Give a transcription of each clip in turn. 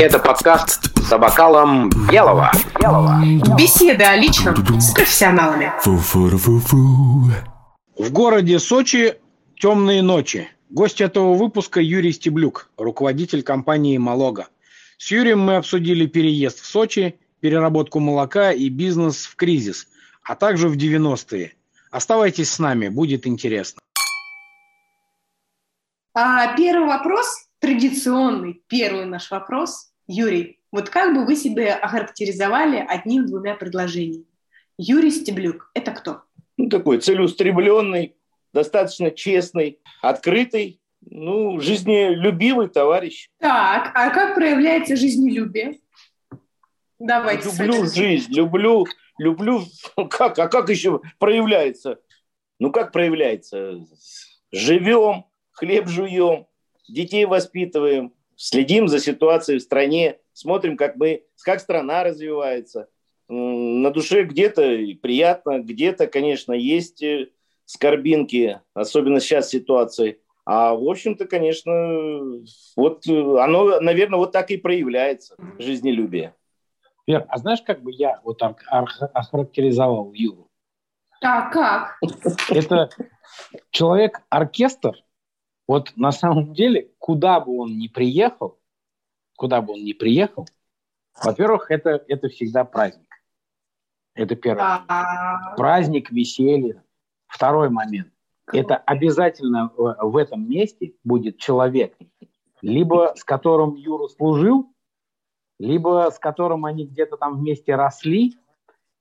Это подкаст за бокалом белого. белого. Беседы о личном с профессионалами. В городе Сочи темные ночи. Гость этого выпуска Юрий Стеблюк, руководитель компании «Малога». С Юрием мы обсудили переезд в Сочи, переработку молока и бизнес в кризис, а также в 90-е. Оставайтесь с нами, будет интересно. А, первый вопрос, традиционный первый наш вопрос. Юрий, вот как бы вы себя охарактеризовали одним-двумя предложениями? Юрий Стеблюк – это кто? Ну, такой целеустремленный, достаточно честный, открытый, ну, жизнелюбивый товарищ. Так, а как проявляется жизнелюбие? Давайте. Люблю жизнь, люблю, люблю, как, а как еще проявляется? Ну, как проявляется? Живем, хлеб жуем, детей воспитываем, следим за ситуацией в стране, смотрим, как мы, как страна развивается. На душе где-то приятно, где-то, конечно, есть э, скорбинки, особенно сейчас ситуации. А в общем-то, конечно, вот э, оно, наверное, вот так и проявляется, жизнелюбие. Вер, а знаешь, как бы я вот охарактеризовал Юру? А как? Это человек-оркестр, вот на самом деле, куда бы он ни приехал, куда бы он ни приехал, во-первых, это, это всегда праздник. Это первый. А-а-а. Праздник, веселье. Второй момент. Это обязательно в этом месте будет человек, либо с которым Юра служил, либо с которым они где-то там вместе росли,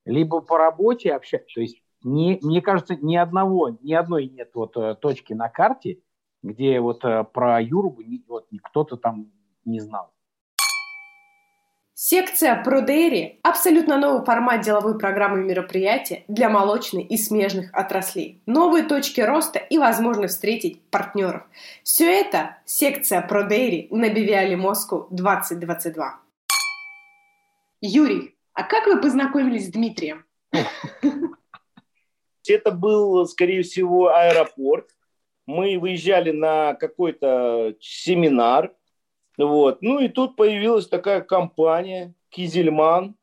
либо по работе общаются. То есть, не, мне кажется, ни одного, ни одной нет вот э, точки на карте, где вот э, про Юру вот, кто-то там не знал. Секция ProDairy – абсолютно новый формат деловой программы мероприятия для молочной и смежных отраслей. Новые точки роста и возможность встретить партнеров. Все это – секция ProDairy на Бивиале Москву 2022. Юрий, а как вы познакомились с Дмитрием? Это был, скорее всего, аэропорт мы выезжали на какой-то семинар, вот, ну и тут появилась такая компания Кизельман,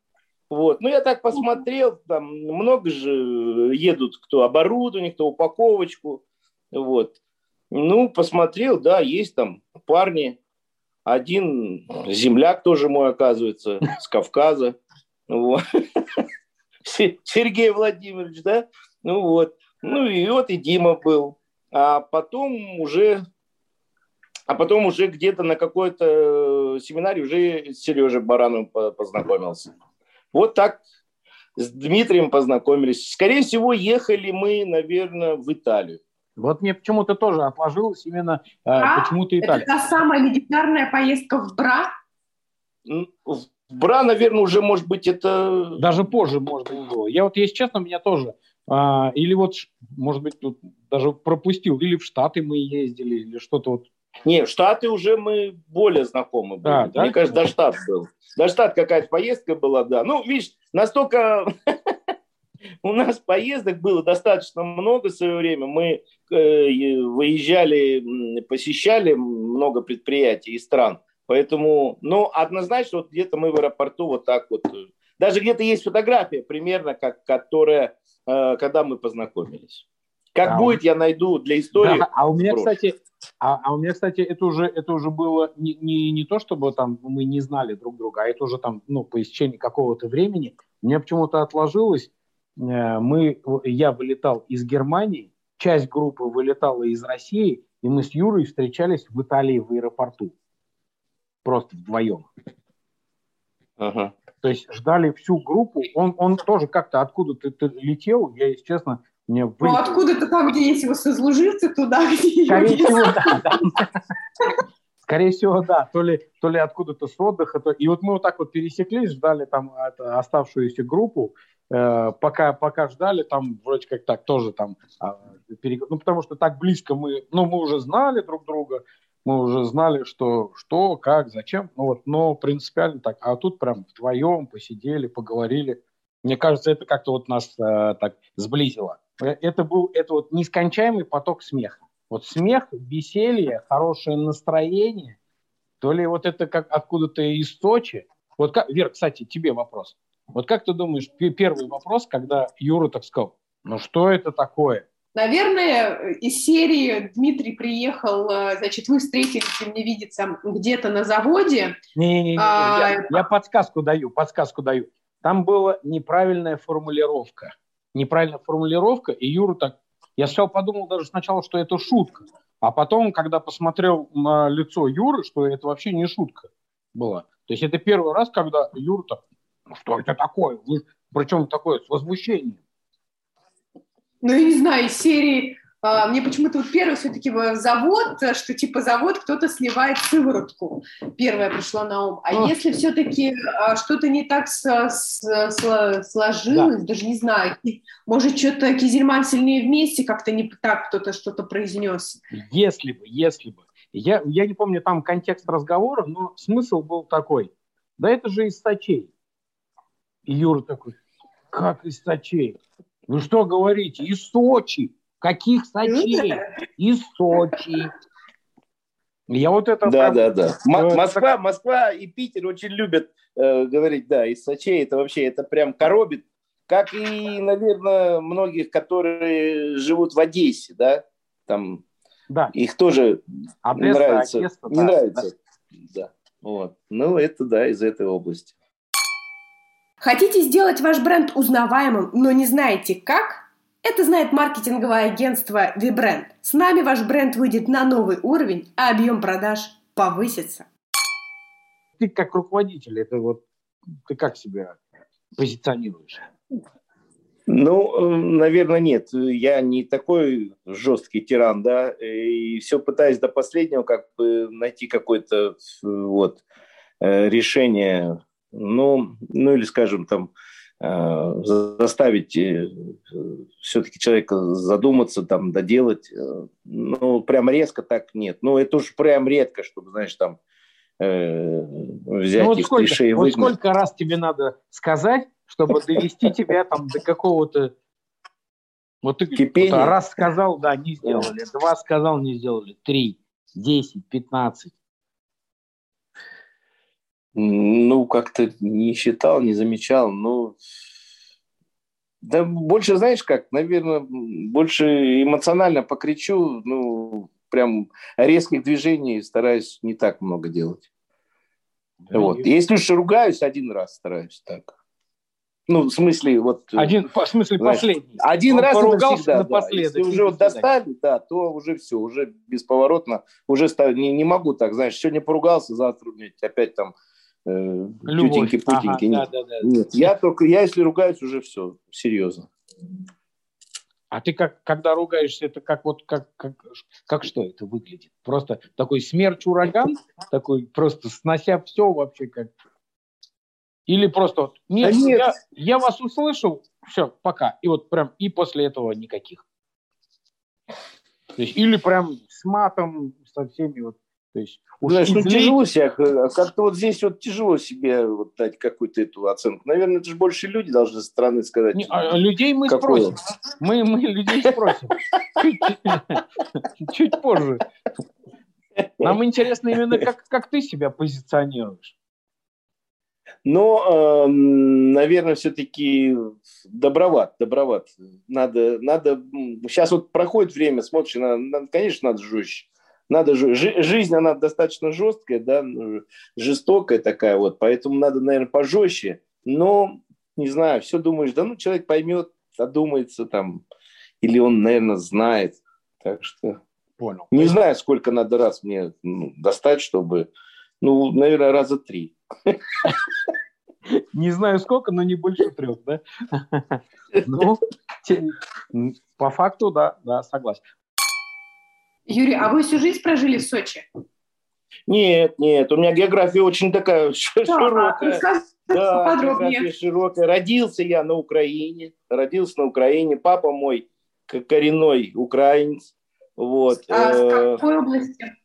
вот, ну я так посмотрел, там много же едут, кто оборудование, кто упаковочку, вот, ну посмотрел, да, есть там парни, один земляк тоже мой, оказывается, с Кавказа. Сергей Владимирович, да, ну вот, ну и вот и Дима был, а потом уже а потом уже где-то на какой-то семинаре уже с Сережей Барановым познакомился. Вот так с Дмитрием познакомились. Скорее всего, ехали мы, наверное, в Италию. Вот мне почему-то тоже отложилось именно а, почему-то Италия. Это та самая легендарная поездка в Бра? В Бра, наверное, уже, может быть, это... Даже позже, может быть, было. Я вот, если честно, меня тоже... А, или вот, может быть, тут даже пропустил. Или в Штаты мы ездили, или что-то вот. Не, в Штаты уже мы более знакомы были. Да, да? Мне кажется, до Штат был. До Штат какая-то поездка была, да. Ну, видишь, настолько у нас поездок было достаточно много в свое время. Мы э, выезжали, посещали много предприятий и стран. Поэтому, ну, однозначно, вот где-то мы в аэропорту вот так вот. Э, даже где-то есть фотография примерно, как, которая, когда мы познакомились. Как а будет, я найду для истории. Да, а у меня, кстати, а, а у меня, кстати, это уже, это уже было не, не, не то, чтобы там мы не знали друг друга, а это уже там, ну, по истечении какого-то времени. Мне почему-то отложилось, э, мы, я вылетал из Германии, часть группы вылетала из России, и мы с Юрой встречались в Италии в аэропорту. Просто вдвоем. Ага. То есть ждали всю группу. Он, он тоже как-то откуда-то летел. Я, если честно, мне вылетело. Ну, откуда-то там, где есть его сослуживцы, туда, где Скорее всего, да, да. Скорее всего, да. То ли, то ли откуда-то с отдыха. То... И вот мы вот так вот пересеклись, ждали там это, оставшуюся группу. Э, пока, пока ждали, там вроде как так тоже там... Э, перег... Ну, потому что так близко мы... Ну, мы уже знали друг друга, мы уже знали, что, что как, зачем. Ну, вот, но принципиально так. А тут прям вдвоем посидели, поговорили. Мне кажется, это как-то вот нас э, так сблизило. Э, это был это вот нескончаемый поток смеха. Вот смех, веселье, хорошее настроение, то ли вот это как откуда-то из Сочи. Вот как, Вер, кстати, тебе вопрос. Вот как ты думаешь, первый вопрос, когда Юра так сказал, ну что это такое? Наверное, из серии Дмитрий приехал, э, значит, вы встретились, мне видится, где-то на заводе. Не-не-не, а... я, я подсказку даю, подсказку даю. Там была неправильная формулировка. Неправильная формулировка, и Юра так... Я сначала подумал даже сначала, что это шутка. А потом, когда посмотрел на лицо Юры, что это вообще не шутка была. То есть это первый раз, когда Юра так, ну что это такое? Причем такое с возмущением ну, я не знаю, из серии а, мне почему-то вот первый все-таки завод, что типа завод кто-то сливает сыворотку. Первое пришло на ум. А О. если все-таки а, что-то не так с, с, с, сложилось, да. даже не знаю, может что-то Кизельман сильнее вместе, как-то не так кто-то что-то произнес. Если бы, если бы. Я, я не помню там контекст разговора, но смысл был такой. Да это же из Сочей. И Юра такой, как из Сочей? Вы что говорите? Из Сочи. Каких Сочей? Из Сочи. Я вот это... Да, да, да. М- Москва, Москва и Питер очень любят э, говорить, да, из Сочей. Это вообще, это прям коробит. Как и, наверное, многих, которые живут в Одессе, да, там да. их тоже Одесса, нравится. Одесса, не да, нравится. Да. да. Вот. Ну, это да, из этой области. Хотите сделать ваш бренд узнаваемым, но не знаете как? Это знает маркетинговое агентство VBrand. С нами ваш бренд выйдет на новый уровень, а объем продаж повысится. Ты как руководитель, это вот ты как себя позиционируешь? Ну, наверное, нет. Я не такой жесткий тиран, да, и все пытаюсь до последнего как бы найти какое-то вот э, решение ну, ну или, скажем, там, э, заставить э, все-таки человека задуматься, там, доделать. Э, ну, прям резко так нет. Ну, это уж прям редко, чтобы, знаешь, там, взять ну, вот их сколько, клише и Вот сколько раз тебе надо сказать, чтобы довести тебя там до какого-то... Вот ты Кипения. Раз сказал, да, не сделали. Два сказал, не сделали. Три, десять, пятнадцать. Ну, как-то не считал, не замечал. Ну, да больше, знаешь как, наверное, больше эмоционально покричу, ну, прям резких движений стараюсь не так много делать. Да, вот. И... Если уж ругаюсь, один раз стараюсь так. Ну, в смысле, вот... Один, в смысле, знаешь, последний. Один Он раз поругался навсегда, напоследок. Да. Если уже вот достали, да, то уже все, уже бесповоротно, уже не, не могу так, знаешь, сегодня поругался, завтра опять там э, тетеньки, путеньки. Ага, нет. Да, да, да. нет, я только, я если ругаюсь, уже все, серьезно. А ты как, когда ругаешься, это как вот, как, как, как что это выглядит? Просто такой смерч ураган, такой просто снося все вообще как... Или просто вот, нет, да нет. Я, я вас услышал, все, пока. И вот прям, и после этого никаких. То есть, или прям с матом, со всеми вот то есть, Знаешь, ну тяжело себя, э, как-то вот здесь вот тяжело себе вот дать какую-то эту оценку. Наверное, это же больше люди должны со стороны сказать. Не, а людей мы какое. спросим. Мы, мы людей спросим. Чуть позже. Нам интересно именно, как, как ты себя позиционируешь. Но, эм, наверное, все-таки доброват, доброват. Надо, надо. Сейчас вот проходит время, смотришь, надо, конечно, надо жестче надо же, жизнь, она достаточно жесткая, да, жестокая такая вот, поэтому надо, наверное, пожестче, но, не знаю, все думаешь, да ну, человек поймет, одумается там, или он, наверное, знает, так что... Понял. Не знаю, сколько надо раз мне ну, достать, чтобы, ну, наверное, раза три. Не знаю сколько, но не больше трех, да? Ну, по факту, да, да, согласен. Юрий, а вы всю жизнь прожили в Сочи? Нет, нет, у меня география очень такая да, широкая. Да, подробнее. широкая. Родился я на Украине, родился на Украине. Папа мой коренной украинец. Вот. А в э, какой области?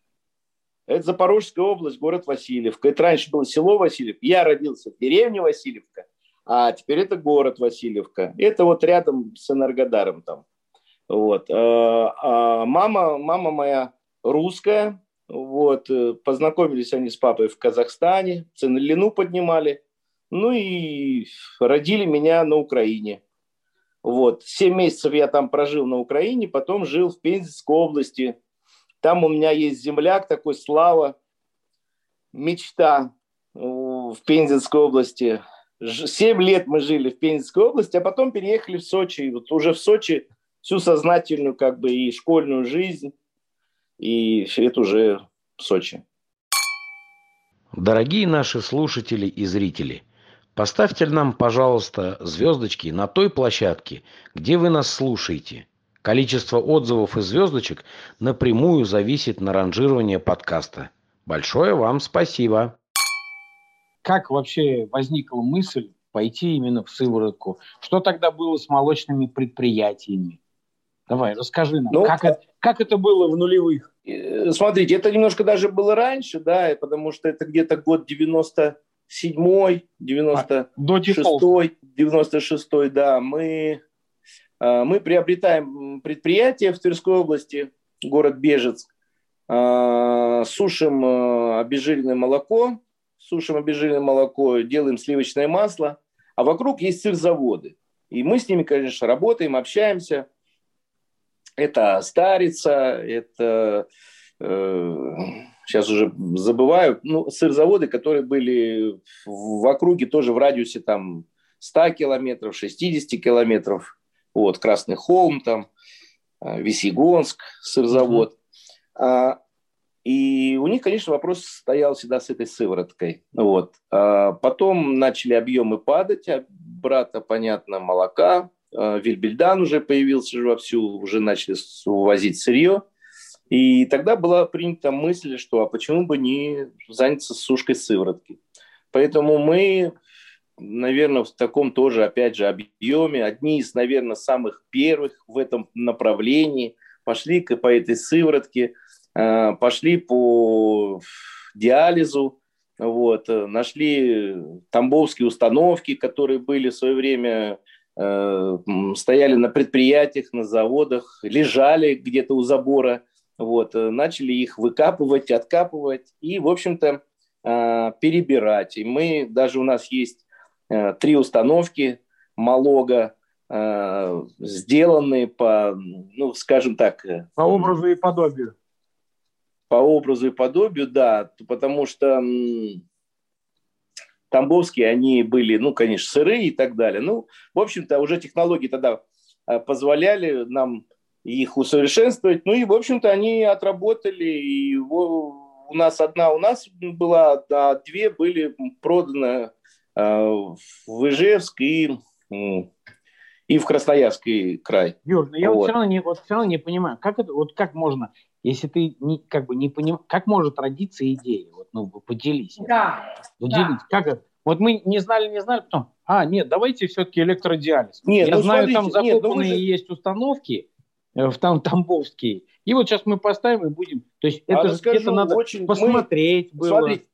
Это Запорожская область, город Васильевка. Это раньше было село Васильевка. Я родился в деревне Васильевка, а теперь это город Васильевка. Это вот рядом с Энергодаром там. Вот. А мама, мама моя русская, вот, познакомились они с папой в Казахстане, Ценлину поднимали, ну и родили меня на Украине. Вот. Семь месяцев я там прожил на Украине, потом жил в Пензенской области. Там у меня есть земляк такой, Слава, мечта в Пензенской области. Семь лет мы жили в Пензенской области, а потом переехали в Сочи. И вот уже в Сочи всю сознательную как бы и школьную жизнь, и это уже в Сочи. Дорогие наши слушатели и зрители, поставьте нам, пожалуйста, звездочки на той площадке, где вы нас слушаете. Количество отзывов и звездочек напрямую зависит на ранжирование подкаста. Большое вам спасибо как вообще возникла мысль пойти именно в сыворотку? Что тогда было с молочными предприятиями? Давай, расскажи нам, ну, как, это, как это было в нулевых? Э, смотрите, это немножко даже было раньше, да, потому что это где-то год 97 96 96 да, мы, э, мы приобретаем предприятие в Тверской области, город Бежецк, э, сушим обезжиренное молоко, сушим обезжиренное молоко, делаем сливочное масло, а вокруг есть сырзаводы. И мы с ними, конечно, работаем, общаемся. Это Старица, это э, сейчас уже забываю, ну, сырзаводы, которые были в округе тоже в радиусе там 100 километров, 60 километров. Вот, Красный Холм там, э, Весьегонск, сырзавод. Mm-hmm. И у них, конечно, вопрос стоял всегда с этой сывороткой. Вот. А потом начали объемы падать, а брата, понятно, молока. А Вильбельдан уже появился же вовсю, уже начали увозить сырье. И тогда была принята мысль, что а почему бы не заняться сушкой сыворотки. Поэтому мы, наверное, в таком тоже, опять же, объеме, одни из, наверное, самых первых в этом направлении пошли по этой сыворотке – Э, пошли по диализу, вот, э, нашли тамбовские установки, которые были в свое время, э, стояли на предприятиях, на заводах, лежали где-то у забора, вот, начали их выкапывать, откапывать и, в общем-то, перебирать. И мы, даже у нас есть три установки Малога, сделанные по, ну, скажем так... По образу и подобию по образу и подобию, да, потому что тамбовские, они были, ну, конечно, сырые и так далее. Ну, в общем-то, уже технологии тогда а, позволяли нам их усовершенствовать. Ну и, в общем-то, они отработали. И у нас одна у нас была, а две были проданы а, в Ижевск и, и в Красноярский край. Юр, ну я вот. вот все равно не, вот все равно не понимаю, как это, вот как можно если ты не, как бы не понимаешь, как может родиться идея? Вот, ну, поделись. Да. Поделись. Да. Как это? Вот мы не знали, не знали, потом, а, нет, давайте все-таки электродиализ. Нет, Я ну, знаю, смотрите, там закопанные нет, ну, есть установки, э, в там тамбовские. И вот сейчас мы поставим и будем. То есть а это же где-то надо очень... посмотреть мы... было. Смотрите,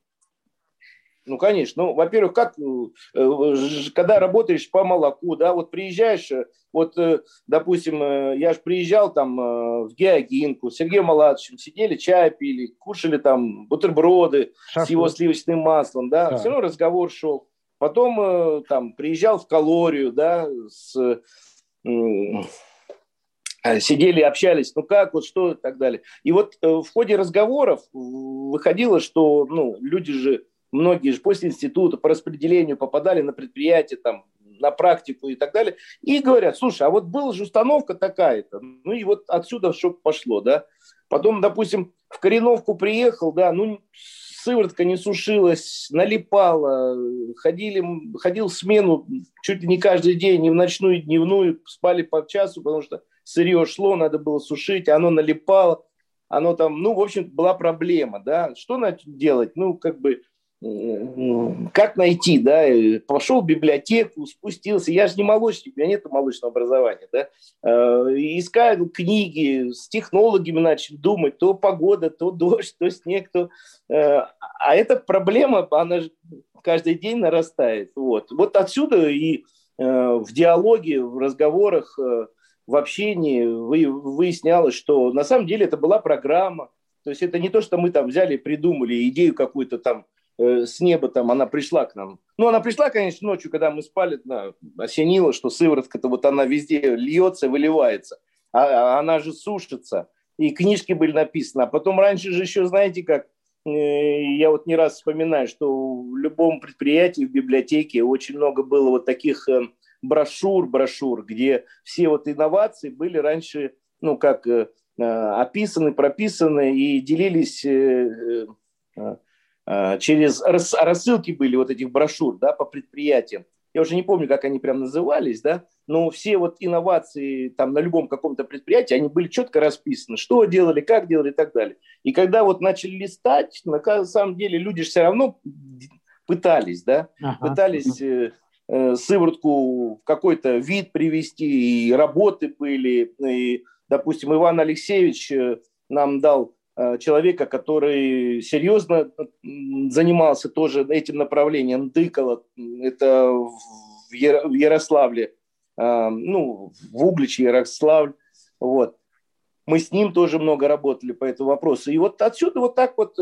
ну, конечно. Ну, во-первых, как, э, когда работаешь по молоку, да, вот приезжаешь, э, вот, э, допустим, я же приезжал там в Геогинку, с Сергеем Маладовичем, сидели, чай пили, кушали там бутерброды Шашлык. с его сливочным маслом, да, да, все равно разговор шел. Потом там приезжал в калорию, да, с сидели, общались, ну как, вот что и так далее. И вот в ходе разговоров выходило, что ну, люди же многие же после института по распределению попадали на предприятие, там, на практику и так далее, и говорят, слушай, а вот была же установка такая-то, ну и вот отсюда что пошло, да. Потом, допустим, в Кореновку приехал, да, ну, сыворотка не сушилась, налипала, ходили, ходил в смену чуть ли не каждый день, ни в ночную, в дневную, спали по часу, потому что сырье шло, надо было сушить, оно налипало, оно там, ну, в общем, была проблема, да, что делать, ну, как бы, как найти, да, пошел в библиотеку, спустился, я же не молочник, у меня нет молочного образования, да, э, искал книги, с технологами начал думать, то погода, то дождь, то снег, то... Э, а эта проблема, она же каждый день нарастает, вот. Вот отсюда и э, в диалоге, в разговорах в общении выяснялось, что на самом деле это была программа. То есть это не то, что мы там взяли придумали идею какую-то там э, с неба, там она пришла к нам. Ну, она пришла, конечно, ночью, когда мы спали, да, осенила, что сыворотка-то вот она везде льется, выливается. А, а она же сушится. И книжки были написаны. А потом раньше же еще, знаете, как э, я вот не раз вспоминаю, что в любом предприятии, в библиотеке очень много было вот таких э, брошюр, брошюр, где все вот инновации были раньше, ну, как описаны, прописаны и делились через рассылки были вот этих брошюр, да, по предприятиям. Я уже не помню, как они прям назывались, да, но все вот инновации там на любом каком-то предприятии, они были четко расписаны, что делали, как делали и так далее. И когда вот начали листать, на самом деле люди же все равно пытались, да, ага. пытались Э, сыворотку в какой-то вид привести, и работы были. И, допустим, Иван Алексеевич э, нам дал э, человека, который серьезно занимался тоже этим направлением, Дыкало, это в Ярославле, ну, в Угличе, Ярославль, вот. Мы с ним тоже много работали по этому вопросу. И вот отсюда вот так вот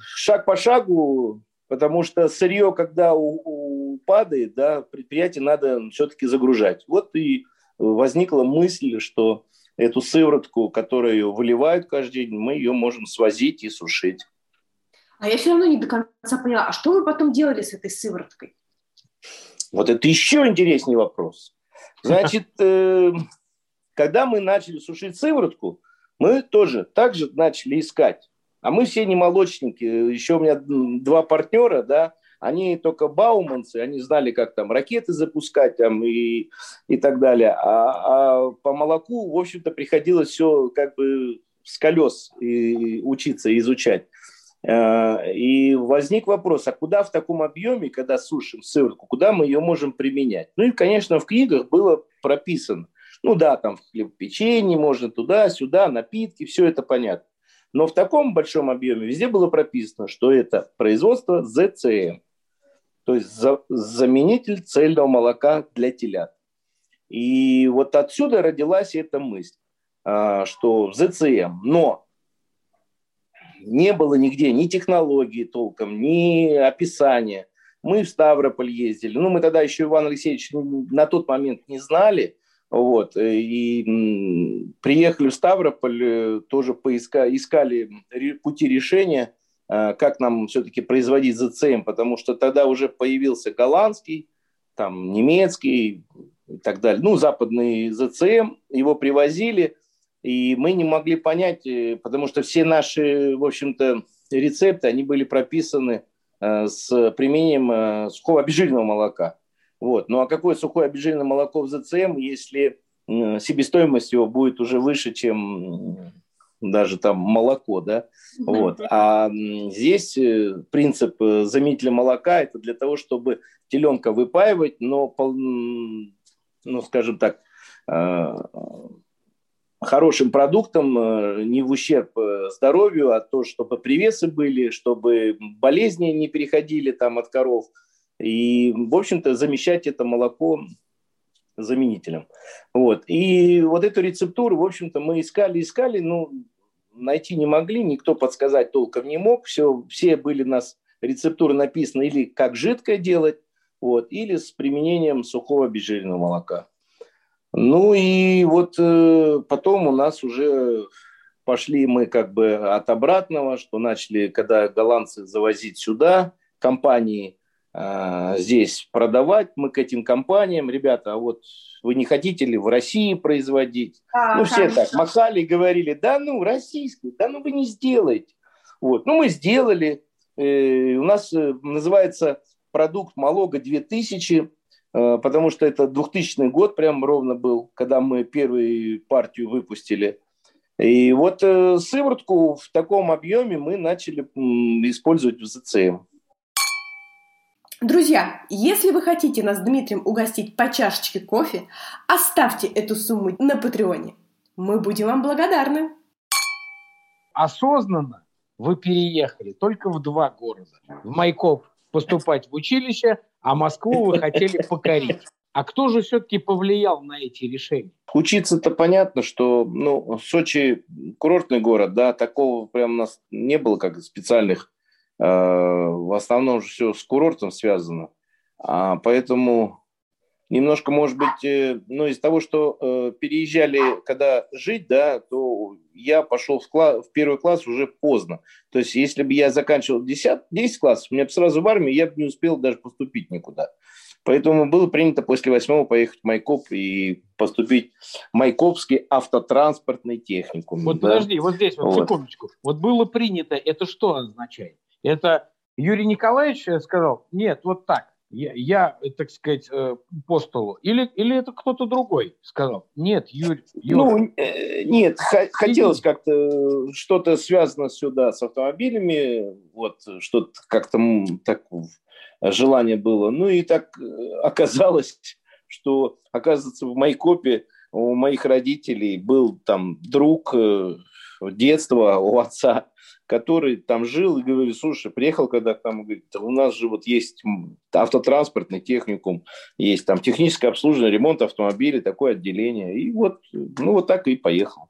шаг по шагу, потому что сырье, когда у падает, да, предприятие надо все-таки загружать. Вот и возникла мысль, что эту сыворотку, которую выливают каждый день, мы ее можем свозить и сушить. А я все равно не до конца поняла, а что вы потом делали с этой сывороткой? Вот это еще интереснее вопрос. Значит, э, когда мы начали сушить сыворотку, мы тоже так же начали искать. А мы все не молочники. Еще у меня два партнера, да, они только бауманцы, они знали, как там ракеты запускать там, и, и так далее. А, а по молоку, в общем-то, приходилось все как бы с колес и учиться, изучать. Э, и возник вопрос, а куда в таком объеме, когда сушим сыворотку, куда мы ее можем применять? Ну и, конечно, в книгах было прописано. Ну да, там в хлебопечении можно туда-сюда, напитки, все это понятно. Но в таком большом объеме везде было прописано, что это производство ЗЦМ то есть за, заменитель цельного молока для телят. И вот отсюда родилась эта мысль, а, что ЗЦМ, но не было нигде ни технологии толком, ни описания. Мы в Ставрополь ездили. Ну, мы тогда еще Иван Алексеевич на тот момент не знали. Вот, и приехали в Ставрополь, э, тоже поиска, искали пути решения. Э, как нам все-таки производить ЗЦМ, потому что тогда уже появился голландский, там немецкий и так далее. Ну, западный ЗЦМ, его привозили, и мы не могли понять, э, потому что все наши, в общем-то, рецепты, они были прописаны э, с применением сухого обезжиренного молока. Вот. Ну а какое сухое обезжиренное молоко в ЗЦМ, если себестоимость его будет уже выше, чем даже там молоко, да, вот. А здесь э, принцип э, заменителя молока – это для того, чтобы теленка выпаивать, но, ну, скажем так, э, хорошим продуктом, не в ущерб здоровью, а то, чтобы привесы были, чтобы болезни не переходили там от коров. И, в общем-то, замещать это молоко заменителем. Вот. И вот эту рецептуру, в общем-то, мы искали, искали, ну, найти не могли, никто подсказать толком не мог. Все, все были у нас рецептуры написаны или как жидкое делать, вот, или с применением сухого обезжиренного молока. Ну и вот э, потом у нас уже пошли мы как бы от обратного, что начали, когда голландцы завозить сюда компании, здесь продавать. Мы к этим компаниям, ребята, а вот вы не хотите ли в России производить? А, ну, все конечно. так махали и говорили, да ну, российский, да ну вы не сделаете. Вот. Ну, мы сделали. Э, у нас э, называется продукт Малога 2000, э, потому что это 2000 год прям ровно был, когда мы первую партию выпустили. И вот сыворотку в таком объеме мы начали использовать в ЗЦМ. Друзья, если вы хотите нас с Дмитрием угостить по чашечке кофе, оставьте эту сумму на Патреоне. Мы будем вам благодарны. Осознанно вы переехали только в два города. В Майкоп поступать в училище, а Москву вы хотели покорить. А кто же все-таки повлиял на эти решения? Учиться-то понятно, что ну, Сочи курортный город, да, такого прям у нас не было как специальных. Э, в основном же все с курортом связано. А, поэтому немножко, может быть, э, ну, из того, что э, переезжали, когда жить, да, то я пошел в, класс, в первый класс уже поздно. То есть, если бы я заканчивал 10, 10 классов, меня бы сразу в армию, я бы не успел даже поступить никуда. Поэтому было принято после восьмого поехать в Майкоп и поступить в Майкопский автотранспортный техникум. Вот да? подожди, вот здесь, вот, вот секундочку. Вот было принято, это что означает? Это Юрий Николаевич сказал, нет, вот так я, я так сказать, э, по столу? Или, или это кто-то другой сказал? Нет, Юрий. Ну, э, нет, хотелось как-то что-то связано сюда с автомобилями, вот, что-то как-то так желание было. Ну и так э, оказалось, что, оказывается, в Майкопе у моих родителей был там друг детства у отца, который там жил и говорит, слушай, приехал когда там, говорит, у нас же вот есть автотранспортный техникум, есть там техническое обслуживание, ремонт автомобилей, такое отделение. И вот, ну вот так и поехал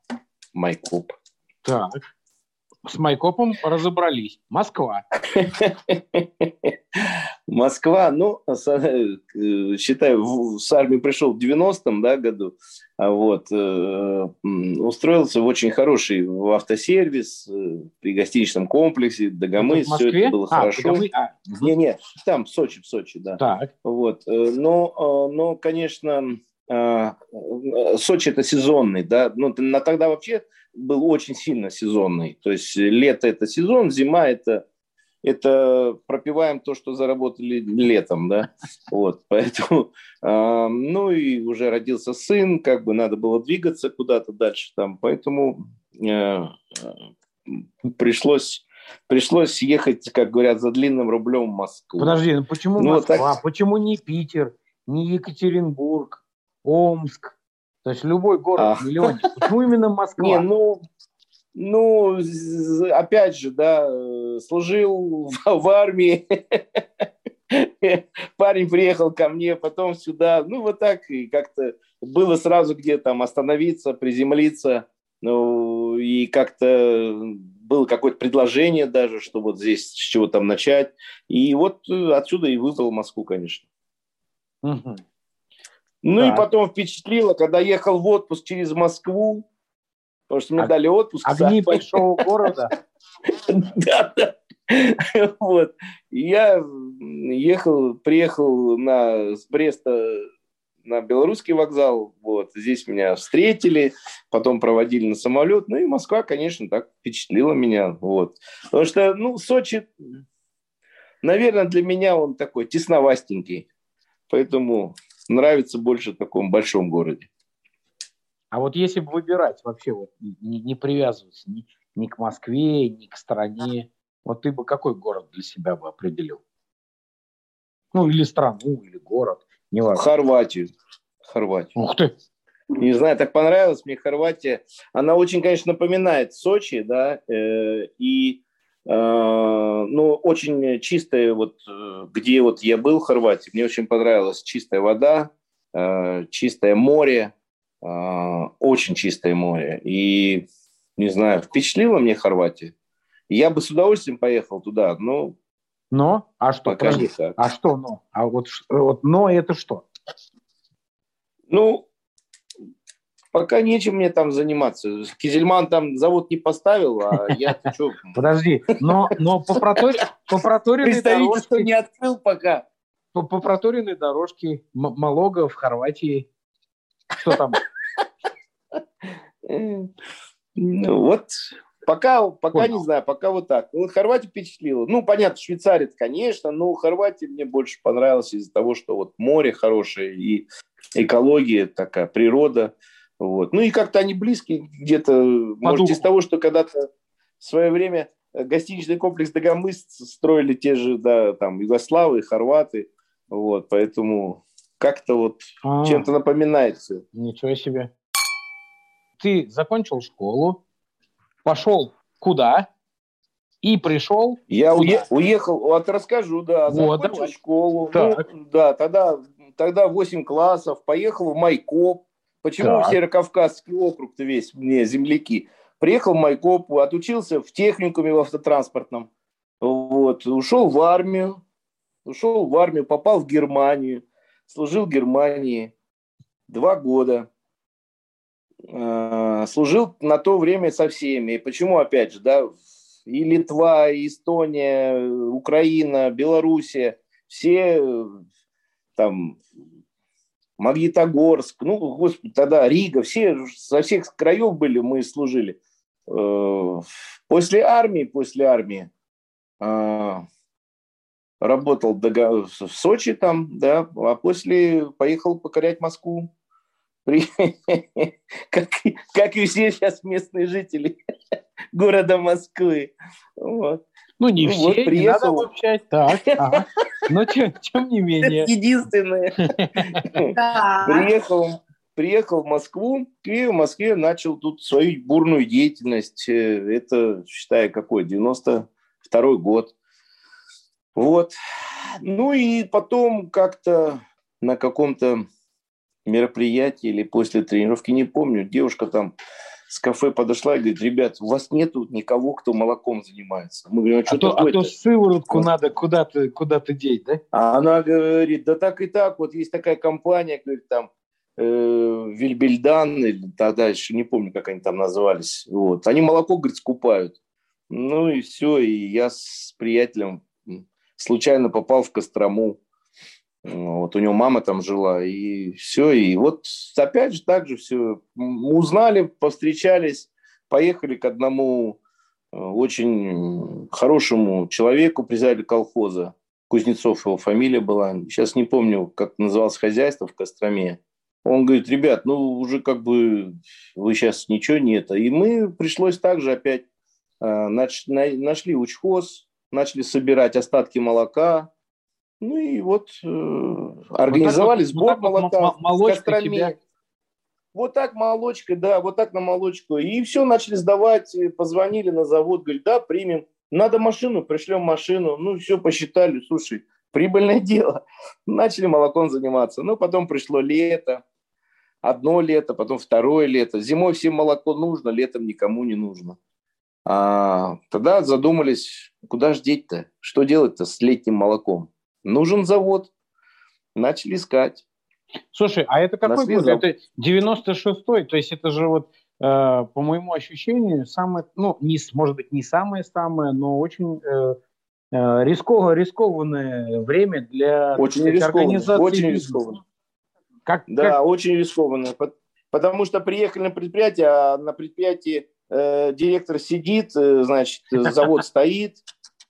Майкоп. Так, с Майкопом разобрались. Москва. Москва, ну, э, считаю, с армии пришел в 90-м да, году, а вот, э, устроился в очень хороший в автосервис э, при гостиничном комплексе, Дагомыс, все это было а, хорошо. А, не, не, там, в Сочи, в Сочи, да. Так. Вот, но, но, конечно, Сочи это сезонный, да, ну, на тогда вообще был очень сильно сезонный. То есть лето – это сезон, зима – это это пропиваем то, что заработали летом, да, вот, поэтому, э, ну и уже родился сын, как бы надо было двигаться куда-то дальше там, поэтому э, пришлось пришлось ехать, как говорят, за длинным рублем в Москву. Подожди, ну почему ну, Москва? Так... Почему не Питер, не Екатеринбург, Омск? То есть любой город а. миллионник. Почему именно Москва? Не, ну, ну, опять же, да, служил в, в армии. Парень приехал ко мне, потом сюда. Ну, вот так и как-то было сразу где там остановиться, приземлиться. Ну, и как-то было какое-то предложение даже, что вот здесь с чего там начать. И вот отсюда и выбрал Москву, конечно. Угу. Ну так. и потом впечатлило, когда ехал в отпуск через Москву, потому что мне Ог... дали отпуск. Огни большого города. Да, да. Вот. Я ехал, приехал на, с Бреста на белорусский вокзал. Вот. Здесь меня встретили, потом проводили на самолет. Ну и Москва, конечно, так впечатлила меня. Вот. Потому что, ну, Сочи, наверное, для меня он такой тесновастенький. Поэтому нравится больше в таком большом городе. А вот если бы выбирать вообще, вот, не, не привязываться ни, ни к Москве, ни к стране, вот ты бы какой город для себя бы определил? Ну, или страну, или город, неважно. Хорватию. Хорватию. Ух ты! Не знаю, так понравилась мне Хорватия. Она очень, конечно, напоминает Сочи, да, э, и ну, очень чистая, вот где вот я был в Хорватии, мне очень понравилась чистая вода, э, чистое море, э, очень чистое море. И, не знаю, впечатлила мне Хорватия. Я бы с удовольствием поехал туда, но... Но? А что? Пока не так. А что но? А вот, вот но это что? Ну, пока нечем мне там заниматься. Кизельман там завод не поставил, а я что? Подожди, но, но по, проторе, по проторенной дорожке... что не открыл пока. По, по проторенной дорожке Малога в Хорватии. Что там? Ну, вот Пока, пока не знаю, пока вот так. Ну, Хорватия впечатлила. Ну, понятно, Швейцария, конечно, но Хорватия мне больше понравилась из-за того, что вот море хорошее и экология такая, природа. Вот. Ну и как-то они близкие где-то, может, из того, что когда-то в свое время гостиничный комплекс Дагомыс строили те же, да, там, югославы, хорваты. Вот, поэтому как-то вот А-а-а. чем-то напоминает все. Ничего себе. Ты закончил школу, пошел куда и пришел. Я куда? уехал, вот расскажу, да, вот, закончил давай. школу. Ну, так. Ну, да, тогда тогда 8 классов, поехал в Майкоп. Почему так. Северокавказский округ-то весь, мне земляки? Приехал в Майкоп, отучился в техникуме в автотранспортном. Вот, ушел в армию, ушел в армию, попал в Германию, служил в Германии два года. Э, служил на то время со всеми. И почему, опять же, да, и Литва, и Эстония, Украина, Белоруссия, все там Магнитогорск, ну, господи, тогда Рига, все со всех краев были, мы служили. Э, после армии, после армии э, работал в Сочи там, да, а после поехал покорять Москву. Как, как и все сейчас местные жители города Москвы. Вот. Ну, не ну, все, вот, приехал. не надо обобщать. Так, ага. Но тем, тем не менее. Это единственное. Приехал, приехал в Москву и в Москве начал тут свою бурную деятельность. Э, это, считаю, какой, 92 год. Вот. Ну и потом как-то на каком-то мероприятии или после тренировки, не помню, девушка там с кафе подошла и говорит, ребят, у вас нету никого, кто молоком занимается. Мы говорим, а что а такое то, а то сыворотку надо куда-то куда деть, да? А она говорит, да так и так, вот есть такая компания, говорит, там, э, Вильбельдан, или тогда еще не помню, как они там назывались. Вот. Они молоко, говорит, скупают. Ну и все, и я с приятелем случайно попал в Кострому. Вот у него мама там жила, и все. И вот опять же так же все. Узнали, повстречались, поехали к одному э, очень хорошему человеку, председателю колхоза. Кузнецов его фамилия была. Сейчас не помню, как называлось хозяйство в Костроме. Он говорит, ребят, ну уже как бы вы сейчас ничего нет. И мы пришлось также опять э, нашли учхоз, начали собирать остатки молока, ну и вот э, организовали вот сбор вот молока вот молочка тебя... Вот так молочка, да, вот так на молочку. И все, начали сдавать, позвонили на завод, говорят, да, примем. Надо машину, пришлем машину. Ну, все посчитали, слушай, прибыльное дело. Начали молоком заниматься. Ну, потом пришло лето, одно лето, потом второе лето. Зимой всем молоко нужно, летом никому не нужно. А, тогда задумались, куда же деть-то? Что делать-то с летним молоком? Нужен завод. Начали искать. Слушай, а это какой год? Завод. Это 96-й, то есть это же вот, э, по моему ощущению, самое, ну, не, может быть, не самое-самое, но очень э, э, рисково, рискованное время для очень сказать, организации. Очень рискованно. Как, да, как... очень рискованное. Потому что приехали на предприятие, а на предприятии э, директор сидит, э, значит, завод стоит,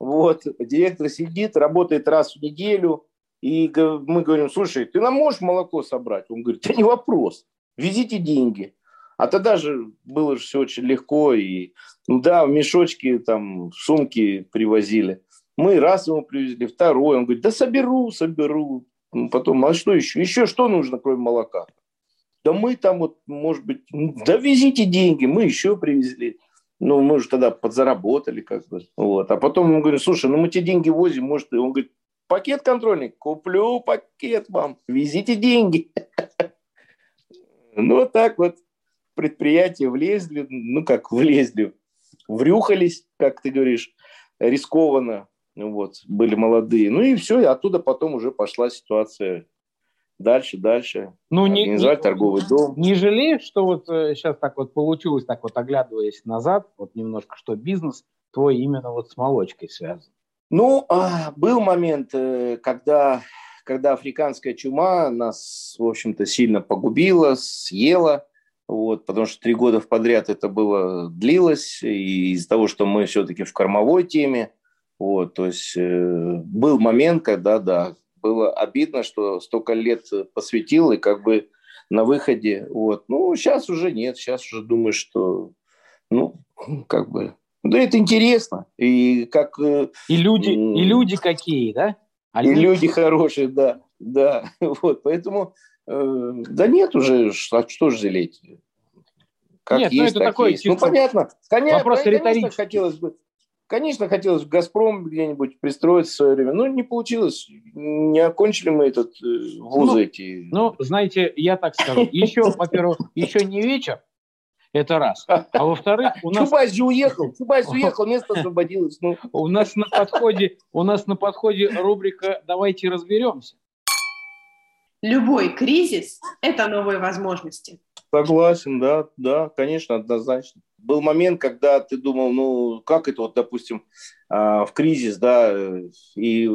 вот, директор сидит, работает раз в неделю, и мы говорим, слушай, ты нам можешь молоко собрать? Он говорит, да не вопрос, везите деньги. А тогда же было же все очень легко, и ну да, в мешочки, там, сумки привозили. Мы раз ему привезли, второй, он говорит, да соберу, соберу. Ну, потом, а что еще? Еще что нужно, кроме молока? Да мы там вот, может быть, да везите деньги, мы еще привезли. Ну, мы уже тогда подзаработали как бы. Вот. А потом ему говорю, слушай, ну мы тебе деньги возим, может, он говорит, пакет контрольный, куплю пакет вам, везите деньги. Ну, вот так вот предприятия влезли, ну, как влезли, врюхались, как ты говоришь, рискованно, вот, были молодые. Ну и все, и оттуда потом уже пошла ситуация дальше, дальше. Ну, организовать не, торговый дом. Не жалеешь, что вот э, сейчас так вот получилось, так вот оглядываясь назад, вот немножко, что бизнес твой именно вот с молочкой связан? Ну, а, был момент, э, когда, когда африканская чума нас, в общем-то, сильно погубила, съела, вот, потому что три года подряд это было длилось, и из-за того, что мы все-таки в кормовой теме, вот, то есть э, был момент, когда, да, было обидно, что столько лет посвятил, и как бы на выходе, вот. Ну, сейчас уже нет, сейчас уже думаю, что, ну, как бы, да это интересно. И как... Э, и люди, и люди какие, да? А и люди хорошие, да, да. Вот, поэтому, э, да нет уже, а что же жалеть? Как нет, ну, есть, ну это такой есть. Ну, понятно. Конечно, вопрос конечно, риторический. хотелось бы Конечно, хотелось в «Газпром» где-нибудь пристроиться в свое время. Но не получилось. Не окончили мы этот э, вузы ну, эти. Ну, знаете, я так скажу. Еще, во-первых, еще не вечер. Это раз. А во-вторых, у нас... Чубайс же уехал. Чубайс уехал, место освободилось. Ну. У нас на подходе, у нас на подходе рубрика «Давайте разберемся». Любой кризис – это новые возможности. Согласен, да, да, конечно, однозначно. Был момент, когда ты думал, ну, как это вот, допустим, а, в кризис, да, и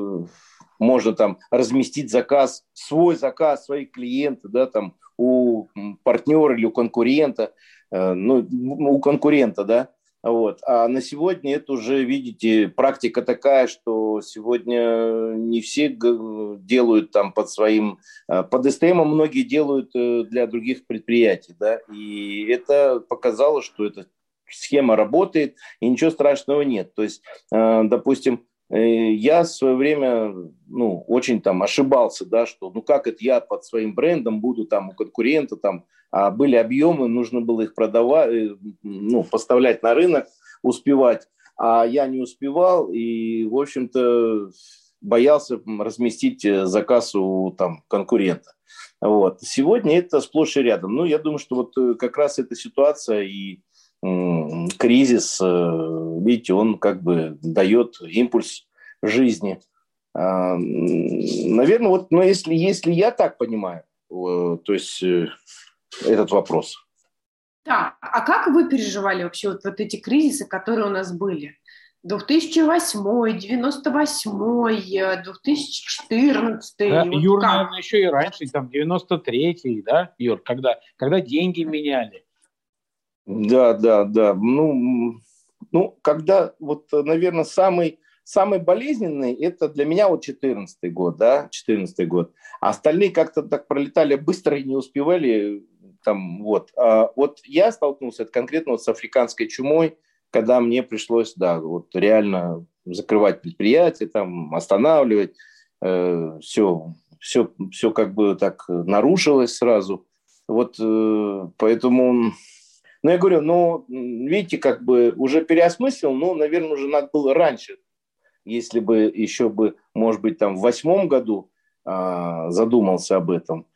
можно там разместить заказ, свой заказ, своих клиентов, да, там у партнера или у конкурента, э, ну, у конкурента, да, вот. А на сегодня это уже, видите, практика такая, что сегодня не все делают там под своим, э, под СТМ многие делают э, для других предприятий, да, и это показало, что эта схема работает, и ничего страшного нет. То есть, э, допустим, я в свое время ну, очень там ошибался, да, что ну как это я под своим брендом буду там у конкурента там а были объемы, нужно было их продавать, э, ну, поставлять на рынок, успевать. А я не успевал и, в общем-то, боялся разместить э, заказ у там, конкурента. Вот. Сегодня это сплошь и рядом. Ну, я думаю, что вот э, как раз эта ситуация и кризис, видите, он как бы дает импульс жизни. А, Наверное, вот, но если, если я так понимаю, то есть этот вопрос. Да, а как вы переживали вообще вот, вот эти кризисы, которые у нас были? 2008, 98, 2014. Да, вот Юр, как? наверное, еще и раньше, там, 93-й, да, Юр, когда, когда деньги меняли. Да, да, да. Ну, ну, когда, вот, наверное, самый, самый болезненный, это для меня вот 14 год, да, 14 год. А остальные как-то так пролетали быстро и не успевали там, вот. А вот я столкнулся конкретно вот с африканской чумой, когда мне пришлось, да, вот реально закрывать предприятие, там, останавливать, э, все, все, все как бы так нарушилось сразу. Вот э, поэтому, ну, я говорю, ну, видите, как бы уже переосмыслил, ну, наверное, уже надо было раньше, если бы еще бы, может быть, там в восьмом году э, задумался об этом –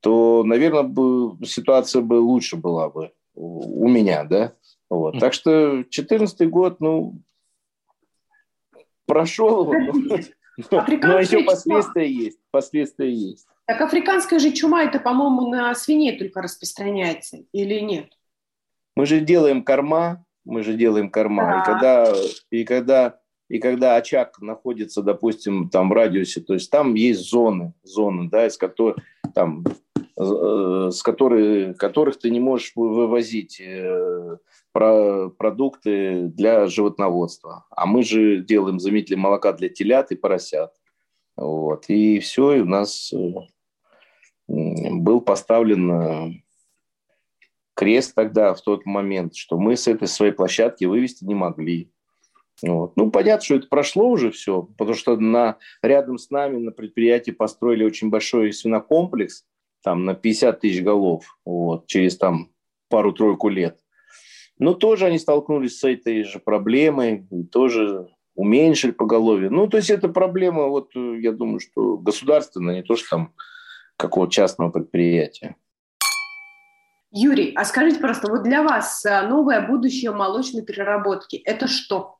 то, наверное, бы, ситуация бы лучше была бы у меня, да. Вот. Так что 2014 год, ну, прошел, но еще последствия есть, последствия есть. Так африканская же чума, это, по-моему, на свиней только распространяется или нет? Мы же делаем корма, мы же делаем корма, да. и когда, и когда и когда очаг находится, допустим, там в радиусе, то есть там есть зоны, зоны, да, из которых там э, с которой, которых ты не можешь вывозить э, про продукты для животноводства. А мы же делаем заменители молока для телят и поросят. Вот. И все, и у нас э, был поставлен крест тогда, в тот момент, что мы с этой своей площадки вывести не могли. Вот. Ну, понятно, что это прошло уже все, потому что на, рядом с нами на предприятии построили очень большой свинокомплекс, там на 50 тысяч голов, вот, через там пару-тройку лет. Но тоже они столкнулись с этой же проблемой, тоже уменьшили поголовье. Ну, то есть это проблема, вот я думаю, что государственная, не то, что там какого-то частного предприятия. Юрий, а скажите просто, вот для вас э, новое будущее молочной переработки – это что?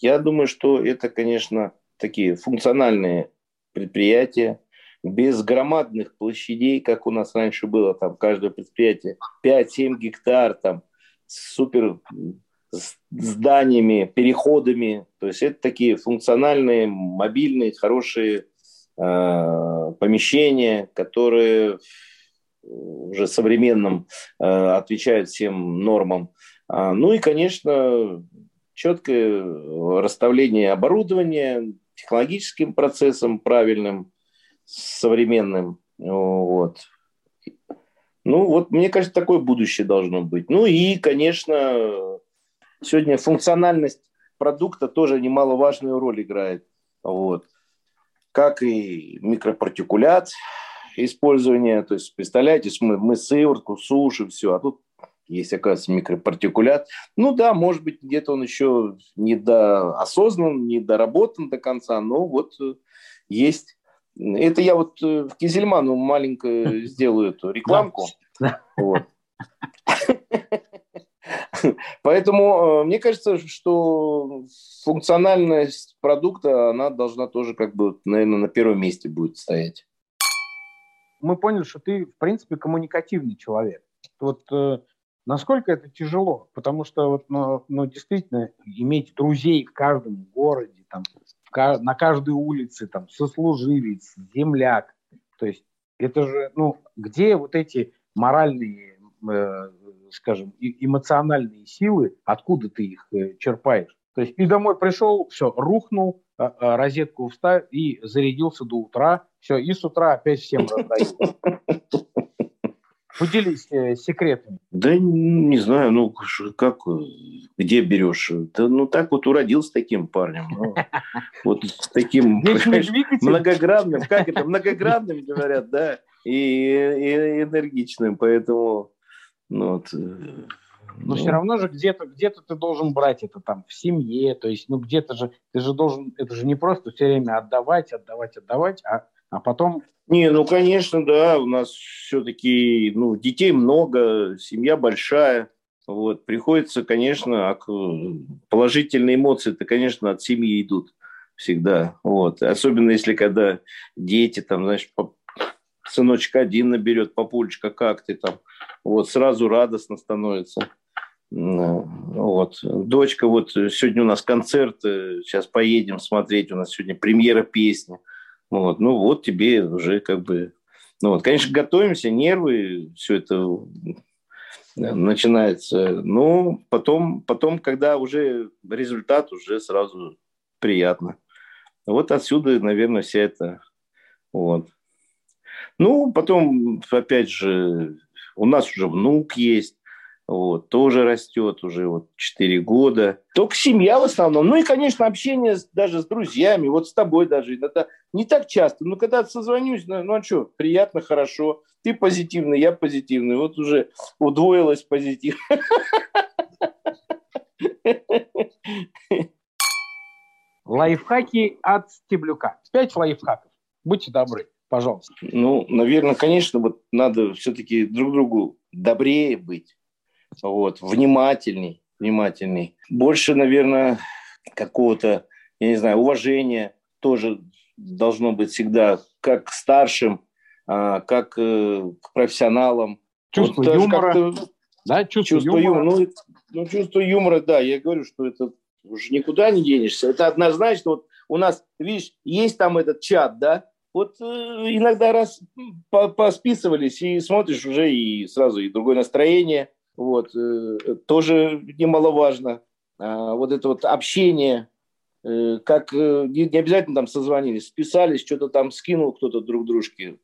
Я думаю, что это, конечно, такие функциональные предприятия, без громадных площадей, как у нас раньше было, там каждое предприятие 5-7 гектар, там с супер зданиями, переходами. То есть это такие функциональные, мобильные, хорошие э, помещения, которые уже современным э, отвечают всем нормам. А, ну и, конечно, четкое расставление оборудования, технологическим процессом правильным, современным. Вот. Ну, вот, мне кажется, такое будущее должно быть. Ну и, конечно, сегодня функциональность продукта тоже немаловажную роль играет. Вот. Как и микропартикулят использование. То есть, представляете, мы, мы сыворотку сушим, все. А тут есть, оказывается, микропартикулят. Ну да, может быть, где-то он еще не осознан, не доработан до конца, но вот э, есть. Это я вот э, в Кизельману маленько сделаю эту рекламку. Поэтому мне кажется, что функциональность продукта, она должна тоже как бы, наверное, на первом месте будет стоять мы поняли, что ты, в принципе, коммуникативный человек. Вот э, насколько это тяжело, потому что вот, ну, ну, действительно иметь друзей в каждом городе, там, в, на каждой улице, там, сослуживец, земляк, то есть это же, ну, где вот эти моральные, э, скажем, эмоциональные силы, откуда ты их э, черпаешь? То есть и домой пришел, все, рухнул, розетку вставил и зарядился до утра. Все, и с утра опять всем раздаю. Поделись э, секретами. Да не знаю, ну как, где берешь? Да, ну так вот уродился таким парнем. Ну, вот таким многогранным, как это, многогранным говорят, да, и, и энергичным, поэтому ну, вот, э, но ну. все равно же где-то где ты должен брать это там в семье, то есть, ну где-то же, ты же должен, это же не просто все время отдавать, отдавать, отдавать, а, а потом... Не, ну конечно, да, у нас все-таки, ну, детей много, семья большая, вот, приходится, конечно, положительные эмоции, это, конечно, от семьи идут всегда, вот, особенно если когда дети, там, знаешь, сыночек один наберет, папулечка, как ты там, вот, сразу радостно становится. Вот. Дочка, вот сегодня у нас концерт, э, сейчас поедем смотреть, у нас сегодня премьера песни. Вот. Ну вот тебе уже как бы... Ну вот, конечно, готовимся, нервы, все это э, начинается. Ну, потом, потом, когда уже результат, уже сразу приятно. Вот отсюда, наверное, вся это... Вот. Ну, потом, опять же, у нас уже внук есть, вот, тоже растет уже вот 4 года. Только семья в основном. Ну и, конечно, общение с, даже с друзьями, вот с тобой даже. Это не так часто. Ну, когда созвонюсь, ну, ну а что, приятно, хорошо. Ты позитивный, я позитивный. Вот уже удвоилось позитив. Лайфхаки от Стеблюка. Пять лайфхаков. Будьте добры, пожалуйста. Ну, наверное, конечно, вот надо все-таки друг другу добрее быть вот, внимательней, внимательней. Больше, наверное, какого-то, я не знаю, уважения тоже должно быть всегда как к старшим, а, как э, к профессионалам. Чувство вот юмора. Да, чувство, чувство юмора. юмора. Ну, ну, чувство юмора, да, я говорю, что это уже никуда не денешься. Это однозначно. Вот у нас, видишь, есть там этот чат, да, вот э, иногда раз посписывались и смотришь уже и сразу и другое настроение – вот, э, тоже немаловажно. А, вот это вот общение, э, как э, не обязательно там созвонились, списались, что-то там скинул кто-то друг дружке.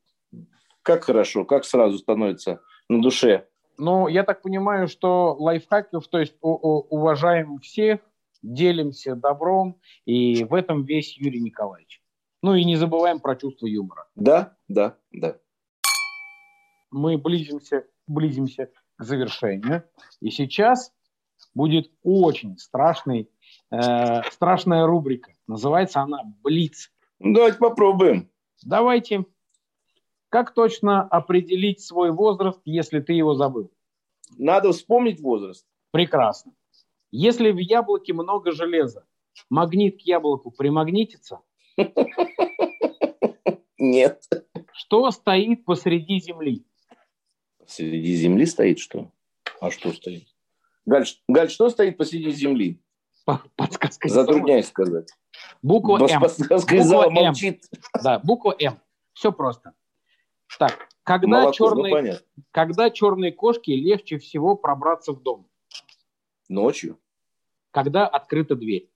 Как хорошо, как сразу становится на душе. Ну, я так понимаю, что лайфхаков, то есть уважаем всех, делимся добром, и в этом весь Юрий Николаевич. Ну и не забываем про чувство юмора. Да, да, да. Мы близимся, близимся к завершению. И сейчас будет очень страшный, э, страшная рубрика. Называется она «Блиц». Ну, давайте попробуем. Давайте. Как точно определить свой возраст, если ты его забыл? Надо вспомнить возраст. Прекрасно. Если в яблоке много железа, магнит к яблоку примагнитится? Нет. Что стоит посреди земли? Среди земли стоит что? А что стоит? Галь, Галь что стоит посреди земли? Подсказка. Затрудняюсь сказать. Буква М. Подсказка из зала молчит. Да, буква М. Все просто. Так, когда, Молоко, черные, ну, когда черные кошки легче всего пробраться в дом? Ночью. Когда открыта дверь.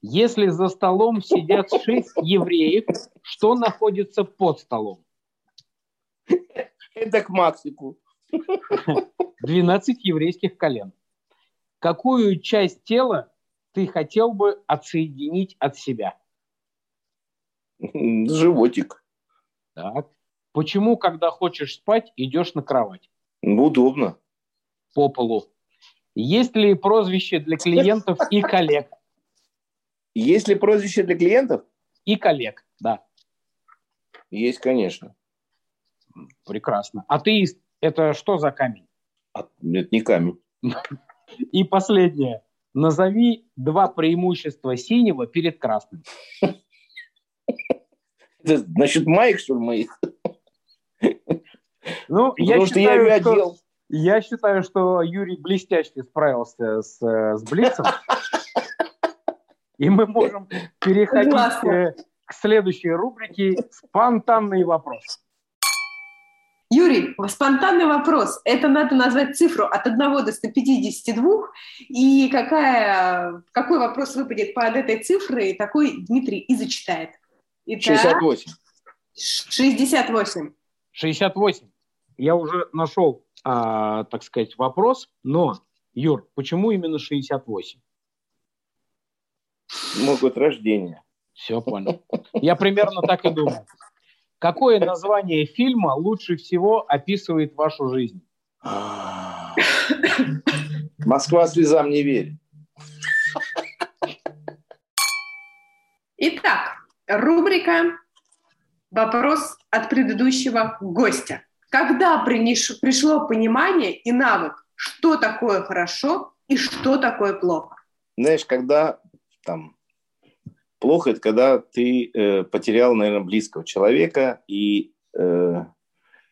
Если за столом сидят шесть евреев, что находится под столом? Это к Максику. 12 еврейских колен. Какую часть тела ты хотел бы отсоединить от себя? Животик. Так. Почему, когда хочешь спать, идешь на кровать? Удобно. По полу. Есть ли прозвище для клиентов и коллег? Есть ли прозвище для клиентов? И коллег, да. Есть, конечно. Прекрасно. Атеист – это что за камень? А, это не камень. И последнее. Назови два преимущества синего перед красным. Это, значит, Майк, что ли, моих? Ну, я Потому считаю, что я что, Я считаю, что Юрий блестяще справился с, э, с Блицем. И мы можем переходить к, к следующей рубрике «Спонтанный вопрос». Юрий, спонтанный вопрос. Это надо назвать цифру от 1 до 152. И какая, какой вопрос выпадет под этой цифрой, такой Дмитрий и зачитает. Итак, 68. 68. 68. Я уже нашел, а, так сказать, вопрос, но, Юр, почему именно 68? Могут рождения. Все понял. Я примерно так и думал. Какое название фильма лучше всего описывает вашу жизнь? Москва слезам не верит. Итак, рубрика «Вопрос от предыдущего гостя». Когда принеш, пришло понимание и навык, что такое хорошо и что такое плохо? Знаешь, когда там Плохо это когда ты э, потерял, наверное, близкого человека, и э,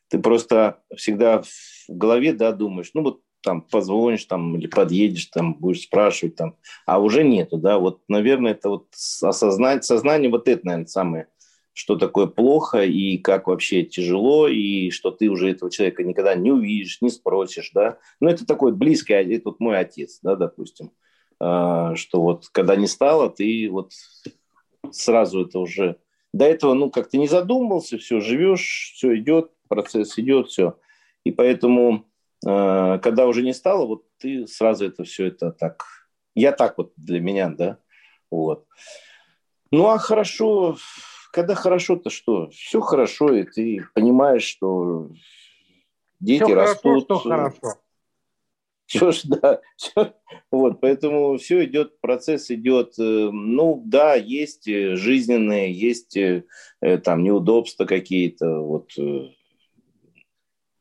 ты просто всегда в голове, да, думаешь, ну вот там позвонишь там или подъедешь, там будешь спрашивать там, а уже нету, да, вот, наверное, это вот осознать, сознание вот это, наверное, самое, что такое плохо и как вообще тяжело, и что ты уже этого человека никогда не увидишь, не спросишь, да, ну это такой близкий, это вот мой отец, да, допустим, э, что вот когда не стало, ты вот сразу это уже... До этого, ну, как-то не задумывался, все, живешь, все идет, процесс идет, все. И поэтому, э, когда уже не стало, вот ты сразу это все это так... Я так вот для меня, да, вот. Ну, а хорошо, когда хорошо-то что? Все хорошо, и ты понимаешь, что дети все растут. Хорошо, что хорошо. Все ж, да. Все, вот, поэтому все идет, процесс идет. Э, ну, да, есть э, жизненные, есть э, там неудобства какие-то. Вот,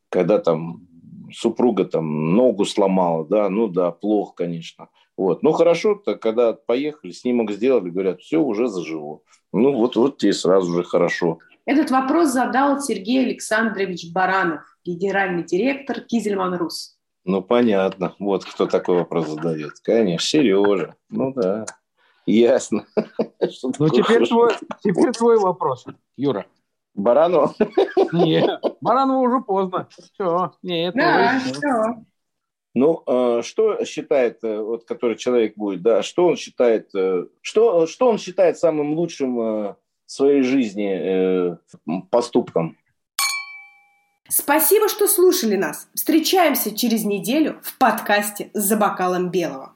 когда там супруга там ногу сломала, да, ну да, плохо, конечно. Вот. Ну, хорошо-то, когда поехали, снимок сделали, говорят, все, уже зажило. Ну, вот, вот тебе сразу же хорошо. Этот вопрос задал Сергей Александрович Баранов, генеральный директор Кизельман Рус. Ну, понятно. Вот кто такой вопрос задает. Конечно, Сережа. Ну да. Ясно. Ну, теперь твой, теперь твой вопрос, Юра. Баранов? Нет, Баранову уже поздно. Все, нет. Да, все. Ну, э, что считает, э, вот, который человек будет, да, что он считает, э, что, что он считает самым лучшим в своей жизни поступком? Спасибо, что слушали нас. Встречаемся через неделю в подкасте «За бокалом белого».